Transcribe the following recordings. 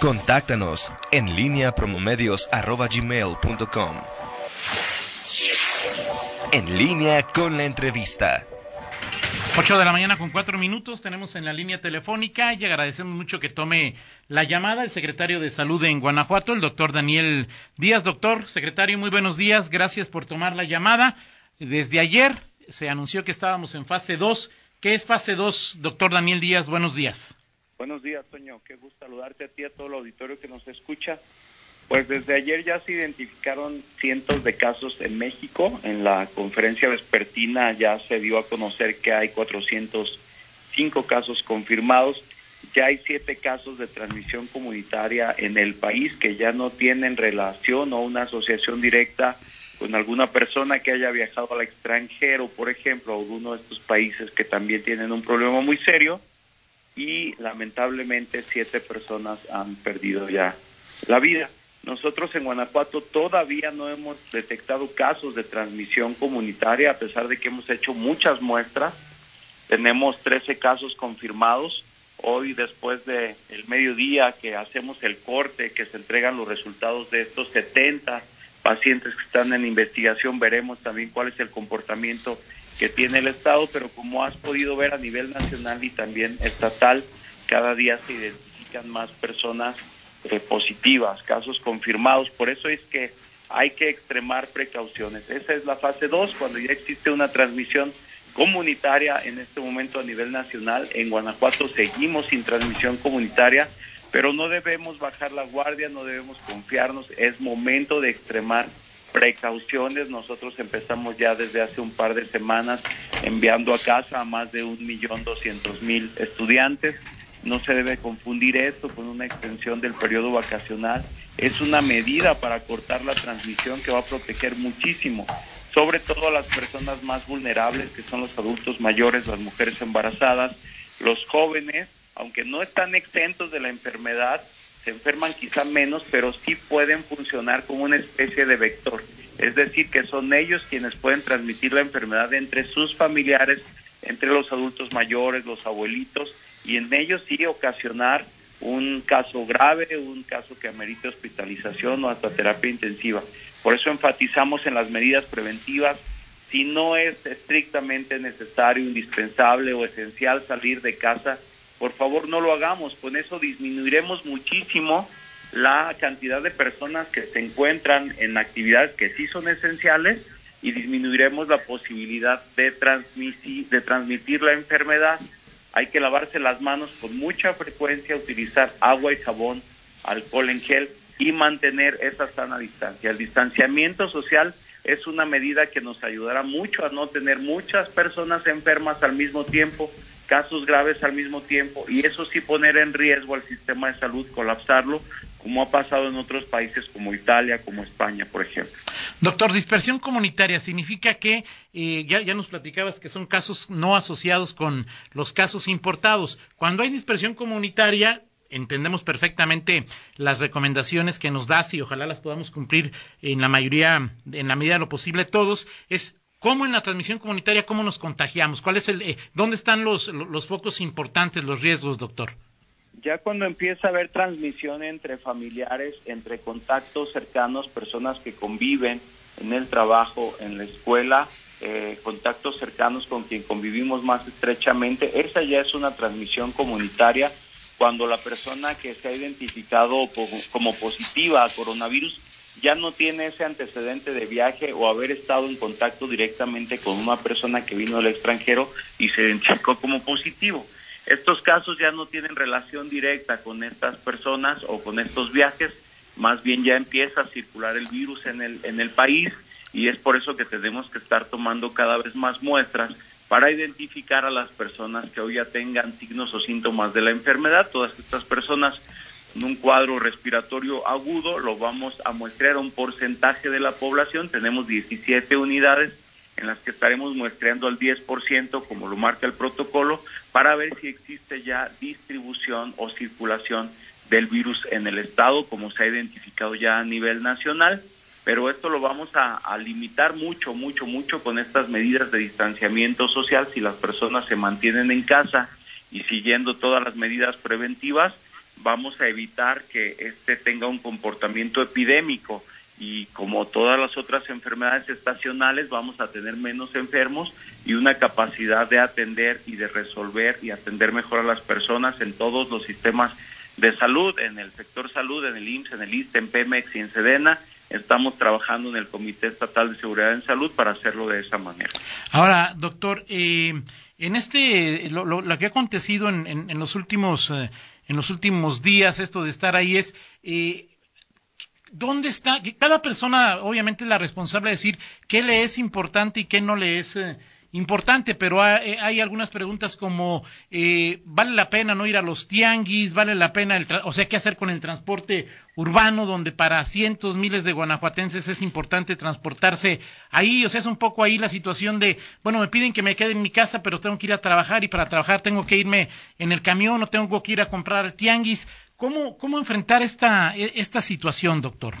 Contáctanos en línea promomedios.com. En línea con la entrevista. 8 de la mañana con cuatro minutos tenemos en la línea telefónica y agradecemos mucho que tome la llamada el secretario de Salud en Guanajuato, el doctor Daniel Díaz. Doctor, secretario, muy buenos días. Gracias por tomar la llamada. Desde ayer se anunció que estábamos en fase 2. ¿Qué es fase 2, doctor Daniel Díaz? Buenos días. Buenos días, Toño. Qué gusto saludarte a ti, a todo el auditorio que nos escucha. Pues desde ayer ya se identificaron cientos de casos en México. En la conferencia vespertina ya se dio a conocer que hay 405 casos confirmados. Ya hay siete casos de transmisión comunitaria en el país que ya no tienen relación o una asociación directa con alguna persona que haya viajado al extranjero, por ejemplo, a alguno de estos países que también tienen un problema muy serio y lamentablemente siete personas han perdido ya la vida. Nosotros en Guanajuato todavía no hemos detectado casos de transmisión comunitaria, a pesar de que hemos hecho muchas muestras. Tenemos 13 casos confirmados. Hoy, después de el mediodía que hacemos el corte, que se entregan los resultados de estos 70 pacientes que están en investigación, veremos también cuál es el comportamiento que tiene el Estado, pero como has podido ver a nivel nacional y también estatal, cada día se identifican más personas eh, positivas, casos confirmados. Por eso es que hay que extremar precauciones. Esa es la fase 2, cuando ya existe una transmisión comunitaria en este momento a nivel nacional. En Guanajuato seguimos sin transmisión comunitaria, pero no debemos bajar la guardia, no debemos confiarnos. Es momento de extremar precauciones. Nosotros empezamos ya desde hace un par de semanas enviando a casa a más de un millón doscientos mil estudiantes. No se debe confundir esto con una extensión del periodo vacacional. Es una medida para cortar la transmisión que va a proteger muchísimo, sobre todo a las personas más vulnerables, que son los adultos mayores, las mujeres embarazadas, los jóvenes, aunque no están exentos de la enfermedad, se enferman quizá menos, pero sí pueden funcionar como una especie de vector. Es decir, que son ellos quienes pueden transmitir la enfermedad entre sus familiares, entre los adultos mayores, los abuelitos, y en ellos sí ocasionar un caso grave, un caso que amerite hospitalización o hasta terapia intensiva. Por eso enfatizamos en las medidas preventivas. Si no es estrictamente necesario, indispensable o esencial salir de casa, por favor no lo hagamos, con eso disminuiremos muchísimo la cantidad de personas que se encuentran en actividades que sí son esenciales y disminuiremos la posibilidad de transmitir, de transmitir la enfermedad. Hay que lavarse las manos con mucha frecuencia, utilizar agua y jabón, alcohol en gel y mantener esa sana distancia. El distanciamiento social es una medida que nos ayudará mucho a no tener muchas personas enfermas al mismo tiempo casos graves al mismo tiempo y eso sí poner en riesgo al sistema de salud, colapsarlo, como ha pasado en otros países como Italia, como España, por ejemplo. Doctor, dispersión comunitaria significa que eh, ya, ya nos platicabas que son casos no asociados con los casos importados. Cuando hay dispersión comunitaria, entendemos perfectamente las recomendaciones que nos das y ojalá las podamos cumplir en la mayoría, en la medida de lo posible todos, es ¿Cómo en la transmisión comunitaria, cómo nos contagiamos? ¿Cuál es el, eh, ¿Dónde están los, focos importantes, los riesgos, doctor? Ya cuando empieza a haber transmisión entre familiares, entre contactos cercanos, personas que conviven en el trabajo, en la escuela, eh, contactos cercanos con quien convivimos más estrechamente, esa ya es una transmisión comunitaria cuando la persona que se ha identificado como positiva a coronavirus ya no tiene ese antecedente de viaje o haber estado en contacto directamente con una persona que vino del extranjero y se identificó como positivo. Estos casos ya no tienen relación directa con estas personas o con estos viajes, más bien ya empieza a circular el virus en el, en el país y es por eso que tenemos que estar tomando cada vez más muestras para identificar a las personas que hoy ya tengan signos o síntomas de la enfermedad. Todas estas personas un cuadro respiratorio agudo, lo vamos a muestrear a un porcentaje de la población. Tenemos 17 unidades en las que estaremos muestreando al 10%, como lo marca el protocolo, para ver si existe ya distribución o circulación del virus en el estado, como se ha identificado ya a nivel nacional. Pero esto lo vamos a, a limitar mucho, mucho, mucho con estas medidas de distanciamiento social. Si las personas se mantienen en casa y siguiendo todas las medidas preventivas, vamos a evitar que este tenga un comportamiento epidémico y como todas las otras enfermedades estacionales vamos a tener menos enfermos y una capacidad de atender y de resolver y atender mejor a las personas en todos los sistemas de salud, en el sector salud, en el IMSS, en el ISTE, en Pemex y en Sedena. Estamos trabajando en el Comité Estatal de Seguridad en Salud para hacerlo de esa manera. Ahora, doctor, eh, en este, lo, que ha acontecido en, en, los últimos, eh, en los últimos días, esto de estar ahí es, eh, ¿dónde está? Cada persona, obviamente, es la responsable de decir qué le es importante y qué no le es eh, importante, pero eh, hay, algunas preguntas como, eh, ¿vale la pena no ir a los tianguis? ¿Vale la pena, el o sea, qué hacer con el transporte urbano, donde para cientos, miles de guanajuatenses es importante transportarse ahí? O sea, es un poco ahí la situación de, bueno, me piden que me quede en mi casa, pero tengo que ir a trabajar y para trabajar tengo que irme en el camión o tengo que ir a comprar tianguis. ¿Cómo, cómo enfrentar esta, e, esta situación, doctor?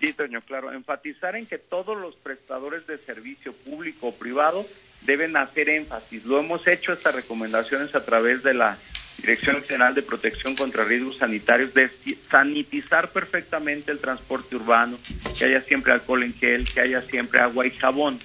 Sí, Toño, claro. Enfatizar en que todos los prestadores de servicio público o privado deben hacer énfasis. Lo hemos hecho estas recomendaciones a través de la Dirección General de Protección contra Riesgos Sanitarios, de sanitizar perfectamente el transporte urbano, que haya siempre alcohol en gel, que haya siempre agua y jabón.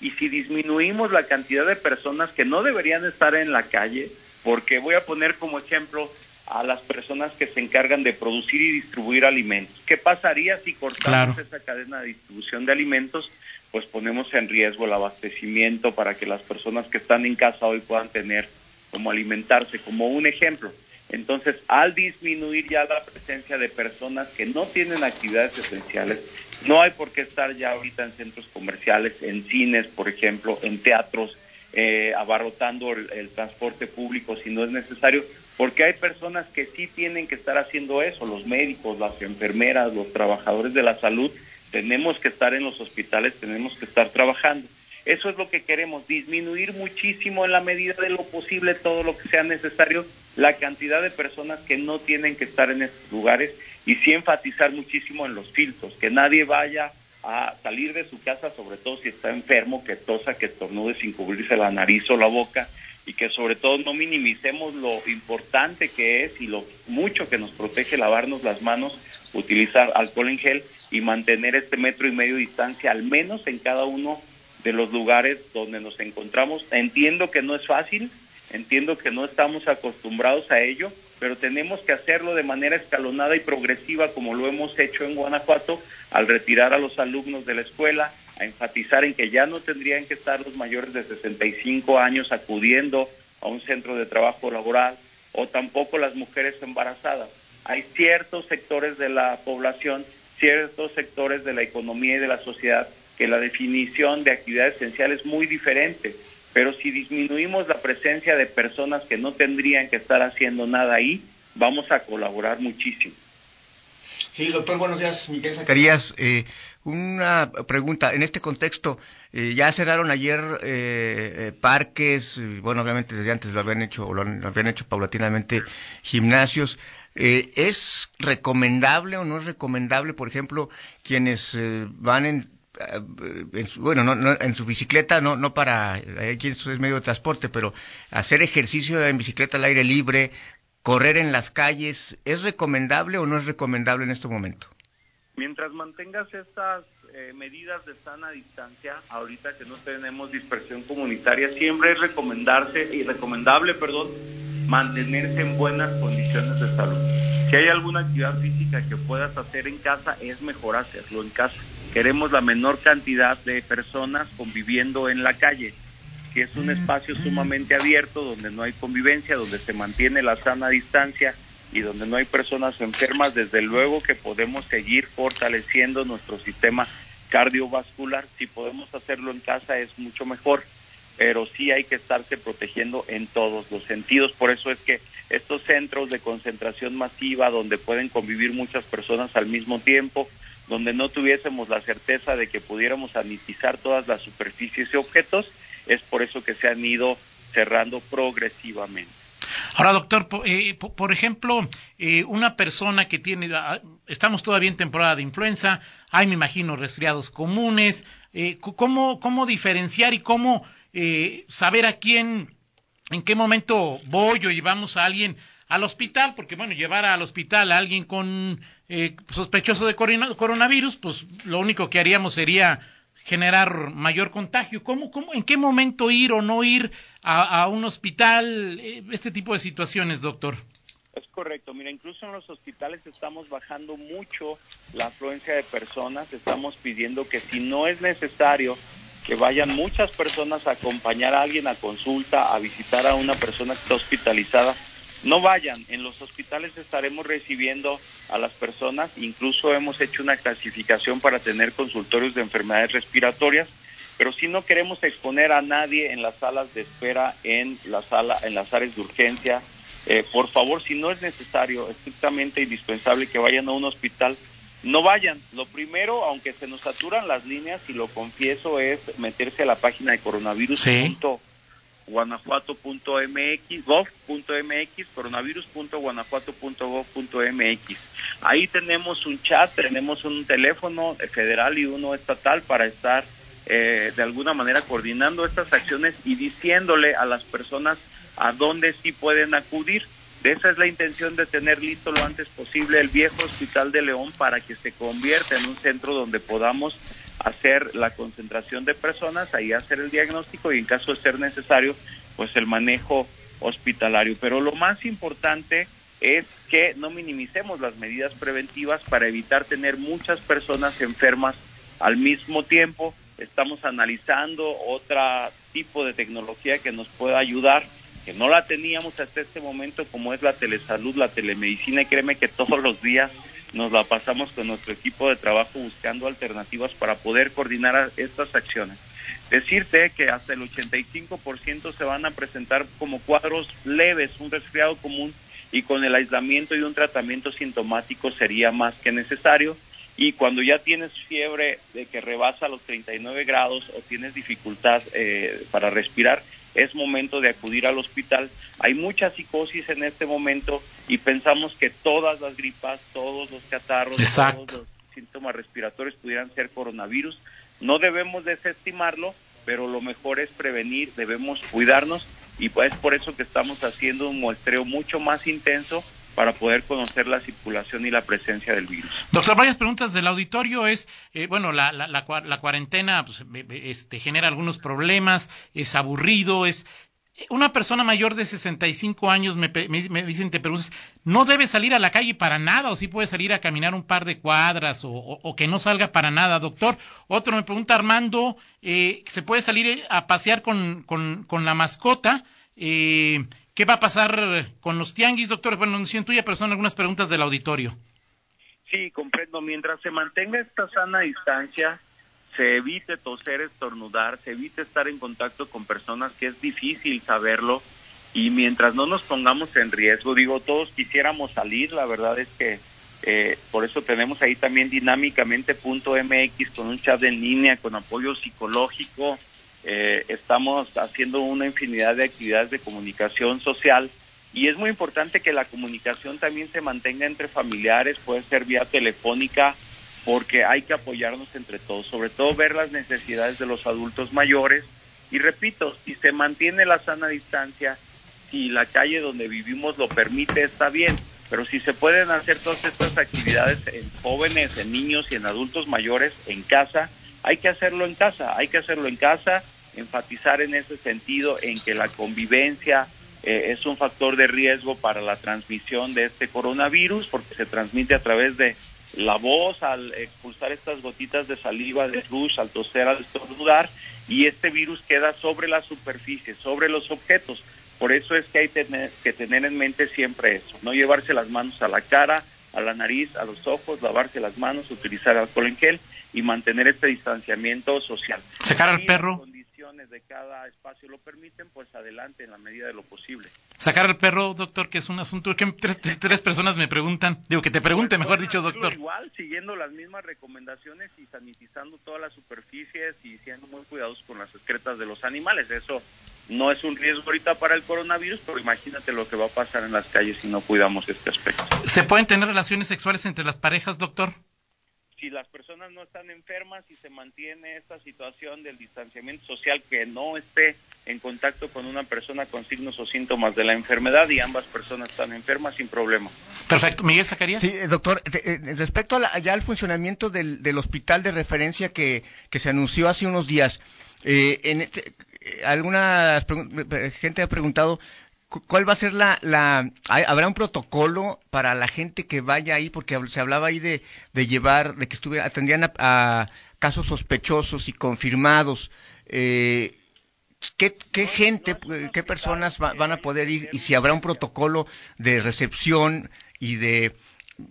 Y si disminuimos la cantidad de personas que no deberían estar en la calle, porque voy a poner como ejemplo a las personas que se encargan de producir y distribuir alimentos. ¿Qué pasaría si cortamos esa cadena de distribución de alimentos? Pues ponemos en riesgo el abastecimiento para que las personas que están en casa hoy puedan tener como alimentarse, como un ejemplo. Entonces, al disminuir ya la presencia de personas que no tienen actividades esenciales, no hay por qué estar ya ahorita en centros comerciales, en cines, por ejemplo, en teatros, eh, abarrotando el, transporte público si no es necesario, porque hay personas que sí tienen que estar haciendo eso, los médicos, las enfermeras, los trabajadores de la salud, tenemos que estar en los hospitales, tenemos que estar trabajando. Eso es lo que queremos, disminuir muchísimo en la medida de lo posible todo lo que sea necesario, la cantidad de personas que no tienen que estar en estos lugares y sí enfatizar muchísimo en los filtros, que nadie vaya a salir de su casa, sobre todo si está enfermo, que tosa, que estornude sin cubrirse la nariz o la boca, y que sobre todo no minimicemos lo importante que es y lo mucho que nos protege lavarnos las manos, utilizar alcohol en gel y mantener este metro y medio de distancia al menos en cada uno de los lugares donde nos encontramos. Entiendo que no es fácil, entiendo que no estamos acostumbrados a ello, pero tenemos que hacerlo de manera escalonada y progresiva como lo hemos hecho en Guanajuato al retirar a los alumnos de la escuela, a enfatizar en que ya no tendrían que estar los mayores de 65 años acudiendo a un centro de trabajo laboral o tampoco las mujeres embarazadas. Hay ciertos sectores de la población, ciertos sectores de la economía y de la sociedad que la definición de actividad esencial es muy diferente, pero si disminuimos la presencia de personas que no tendrían que estar haciendo nada ahí, vamos a colaborar muchísimo. Sí, doctor, buenos días, Miguel Zacarías. Eh, una pregunta, en este contexto, eh, ya cerraron ayer eh, eh, parques, bueno, obviamente desde antes lo habían hecho, o lo, habían hecho paulatinamente gimnasios. ¿Es recomendable o no es recomendable, por ejemplo, quienes van en bueno, no, en su bicicleta, no, no para, aquí es medio de transporte, pero hacer ejercicio en bicicleta al aire libre, correr en las calles, ¿es recomendable o no es recomendable en este momento? Mientras mantengas estas eh, medidas de sana distancia, ahorita que no tenemos dispersión comunitaria, siempre es recomendarse y recomendable, perdón, mantenerse en buenas condiciones de salud. Si hay alguna actividad física que puedas hacer en casa, es mejor hacerlo en casa. Queremos la menor cantidad de personas conviviendo en la calle, que es un espacio sumamente abierto donde no hay convivencia, donde se mantiene la sana distancia y donde no hay personas enfermas, desde luego que podemos seguir fortaleciendo nuestro sistema cardiovascular. Si podemos hacerlo en casa es mucho mejor, pero sí hay que estarse protegiendo en todos los sentidos. Por eso es que estos centros de concentración masiva, donde pueden convivir muchas personas al mismo tiempo, donde no tuviésemos la certeza de que pudiéramos sanitizar todas las superficies y objetos, es por eso que se han ido cerrando progresivamente. Ahora, doctor, eh, por ejemplo, eh, una persona que tiene, ah, estamos todavía en temporada de influenza, hay, me imagino, resfriados comunes, eh, ¿cómo, ¿cómo diferenciar y cómo saber a quién, en qué momento voy o llevamos a alguien al hospital, porque bueno, llevar al hospital a alguien con eh, sospechoso de coronavirus, pues lo único que haríamos sería generar mayor contagio. ¿Cómo, cómo, ¿En qué momento ir o no ir a, un hospital? Eh, este tipo de situaciones, doctor. Es correcto. Mira, incluso en los hospitales estamos bajando mucho la afluencia de personas. Estamos pidiendo que si no es necesario que vayan muchas personas a acompañar a alguien a consulta, a visitar a una persona que está hospitalizada, no vayan. En los hospitales estaremos recibiendo a las personas, incluso hemos hecho una clasificación para tener consultorios de enfermedades respiratorias, pero si no queremos exponer a nadie en las salas de espera, en la sala, en las áreas de urgencia, eh, por favor, si no es necesario, estrictamente indispensable que vayan a un hospital, no vayan. Lo primero, aunque se nos saturan las líneas, y lo confieso, es meterse a la página de coronavirus guanajuato.mx, gov.mx, coronavirus.guanajuato.gov.mx. Ahí tenemos un chat, tenemos un teléfono federal y uno estatal para estar eh, de alguna manera coordinando estas acciones y diciéndole a las personas a dónde sí pueden acudir. Esa es la intención de tener listo lo antes posible el viejo Hospital de León para que se convierta en un centro donde podamos hacer la concentración de personas, ahí hacer el diagnóstico y en caso de ser necesario, pues el manejo hospitalario. Pero lo más importante es que no minimicemos las medidas preventivas para evitar tener muchas personas enfermas al mismo tiempo. Estamos analizando otro tipo de tecnología que nos pueda ayudar, que no la teníamos hasta este momento, como es la telesalud, la telemedicina, y créeme que todos los días nos la pasamos con nuestro equipo de trabajo buscando alternativas para poder coordinar estas acciones. Decirte que hasta el 85% se van a presentar como cuadros leves, un resfriado común y con el aislamiento y un tratamiento sintomático sería más que necesario. Y cuando ya tienes fiebre de que rebasa los 39 grados o tienes dificultad eh, para respirar, es momento de acudir al hospital. Hay mucha psicosis en este momento y pensamos que todas las gripas, todos los catarros, todos los síntomas respiratorios pudieran ser coronavirus. No debemos desestimarlo, pero lo mejor es prevenir, debemos cuidarnos y pues es por eso que estamos haciendo un muestreo mucho más intenso para poder conocer la circulación y la presencia del virus. Doctor, varias preguntas del auditorio es, eh, bueno, la, cuarentena pues, este, genera algunos problemas, es aburrido, es... Una persona mayor de 65 años me, me, dicen, te preguntas, ¿no debe salir a la calle para nada o sí puede salir a caminar un par de cuadras o, que no salga para nada, doctor? Otro me pregunta, Armando, eh, ¿se puede salir a pasear con, con, con la mascota? Eh, ¿Qué va a pasar con los tianguis, doctor? Bueno, no siento ya, pero son algunas preguntas del auditorio. Sí, comprendo. Mientras se mantenga esta sana distancia, se evite toser, estornudar, se evite estar en contacto con personas que es difícil saberlo y mientras no nos pongamos en riesgo, digo, todos quisiéramos salir, la verdad es que eh, por eso tenemos ahí también dinámicamente.mx con un chat en línea, con apoyo psicológico, eh, estamos haciendo una infinidad de actividades de comunicación social y es muy importante que la comunicación también se mantenga entre familiares, puede ser vía telefónica, porque hay que apoyarnos entre todos, sobre todo ver las necesidades de los adultos mayores. Y repito, si se mantiene la sana distancia, si la calle donde vivimos lo permite, está bien, pero si se pueden hacer todas estas actividades en jóvenes, en niños y en adultos mayores en casa, hay que hacerlo en casa, hay que hacerlo en casa, enfatizar en ese sentido en que la convivencia eh, es un factor de riesgo para la transmisión de este coronavirus porque se transmite a través de la voz al expulsar estas gotitas de saliva, de luz, al toser, al estornudar y este virus queda sobre la superficie, sobre los objetos. Por eso es que hay que tener en mente siempre eso, no llevarse las manos a la cara, a la nariz, a los ojos, lavarse las manos, utilizar alcohol en gel y mantener este distanciamiento social. Sacar al perro. Condiciones de cada espacio lo permiten, pues adelante en la medida de lo posible. Sacar al perro, doctor, que es un asunto que tres, personas me preguntan. Digo, que te pregunte, mejor dicho, doctor. Igual, siguiendo las mismas recomendaciones y sanitizando todas las superficies y siendo muy cuidadosos con las excretas de los animales. Eso no es un riesgo ahorita para el coronavirus, pero imagínate lo que va a pasar en las calles si no cuidamos este aspecto. ¿Se pueden tener relaciones sexuales entre las parejas, doctor? Si las personas no están enfermas y se mantiene esta situación del distanciamiento social, que no esté en contacto con una persona con signos o síntomas de la enfermedad y ambas personas están enfermas sin problema. Perfecto. Miguel Zacarías. Sí, eh, doctor, eh, respecto a ya al funcionamiento del, del, hospital de referencia que, que se anunció hace unos días, eh, en este, alguna gente ha preguntado ¿Cuál va a ser la, la, habrá un protocolo para la gente que vaya ahí? Porque se hablaba ahí de, llevar, de que estuviera, atendían a, casos sospechosos y confirmados. Eh, ¿qué, ¿Qué gente, qué personas van a poder ir y si habrá un protocolo de recepción y de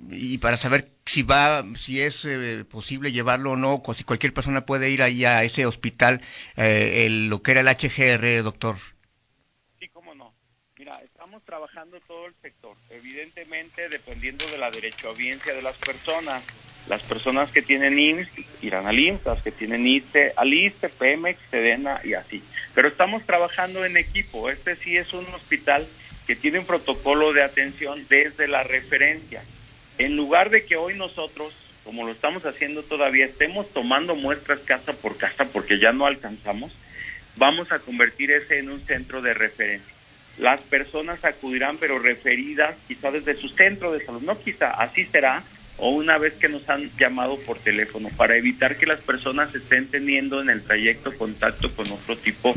y para saber si va, si es eh, posible llevarlo o no, o si cualquier persona puede ir ahí a ese hospital, eh, el, lo que era el HGR, doctor trabajando todo el sector. Evidentemente, dependiendo de la derechohabiencia de las personas. Las personas que tienen IMSS irán al IMSS, las que tienen ICE al ICE, Pemex, Sedena y así. Pero estamos trabajando en equipo. Este sí es un hospital que tiene un protocolo de atención desde la referencia. En lugar de que hoy nosotros, como lo estamos haciendo todavía, estemos tomando muestras casa por casa porque ya no alcanzamos, vamos a convertir ese en un centro de referencia las personas acudirán, pero referidas quizá desde su centro de salud, no quizá, así será, o una vez que nos han llamado por teléfono, para evitar que las personas estén teniendo en el trayecto contacto con otro tipo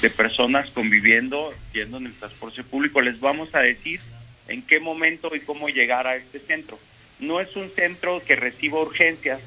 de personas conviviendo, yendo en el transporte público. Les vamos a decir en qué momento y cómo llegar a este centro. No es un centro que reciba urgencias,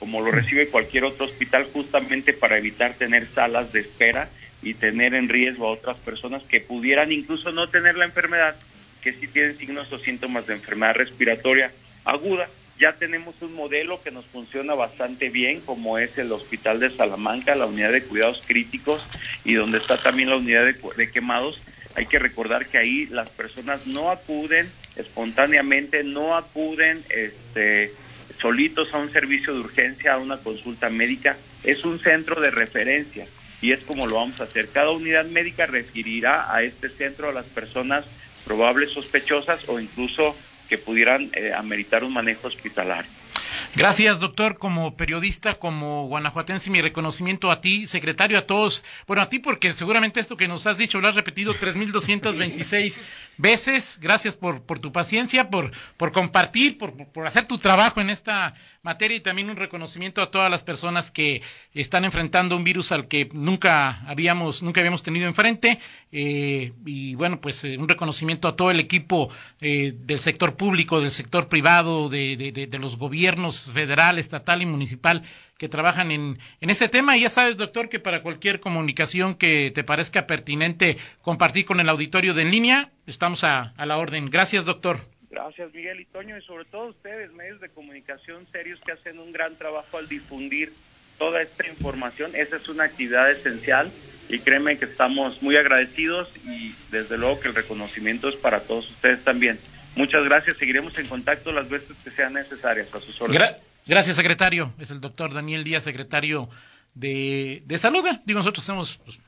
como lo recibe cualquier otro hospital, justamente para evitar tener salas de espera y tener en riesgo a otras personas que pudieran incluso no tener la enfermedad, que sí tienen signos o síntomas de enfermedad respiratoria aguda. Ya tenemos un modelo que nos funciona bastante bien, como es el Hospital de Salamanca, la unidad de cuidados críticos y donde está también la unidad de, de quemados. Hay que recordar que ahí las personas no acuden espontáneamente, no acuden este, solitos a un servicio de urgencia, a una consulta médica. Es un centro de referencia y es como lo vamos a hacer. Cada unidad médica referirá a este centro a las personas probables sospechosas o incluso que pudieran eh, ameritar un manejo hospitalario. Gracias, doctor. Como periodista, como guanajuatense, mi reconocimiento a ti, secretario, a todos. Bueno, a ti porque seguramente esto que nos has dicho lo has repetido 3.226 veces. Gracias por, por tu paciencia, por, por compartir, por, por hacer tu trabajo en esta materia y también un reconocimiento a todas las personas que están enfrentando un virus al que nunca habíamos, nunca habíamos tenido enfrente. Eh, y bueno, pues eh, un reconocimiento a todo el equipo eh, del sector público, del sector privado, de, de, de los gobiernos federal, estatal y municipal que trabajan en, en este tema. Y ya sabes, doctor, que para cualquier comunicación que te parezca pertinente compartir con el auditorio de en línea, estamos a, a la orden. Gracias, doctor. Gracias, Miguel y Toño, y sobre todo ustedes, medios de comunicación serios que hacen un gran trabajo al difundir toda esta información. Esa es una actividad esencial y créeme que estamos muy agradecidos y desde luego que el reconocimiento es para todos ustedes también. Muchas gracias. Seguiremos en contacto las veces que sean necesarias a sus órdenes. gracias, secretario. Es el doctor Daniel Díaz, secretario de, de Salud. Digo, nosotros hacemos pues,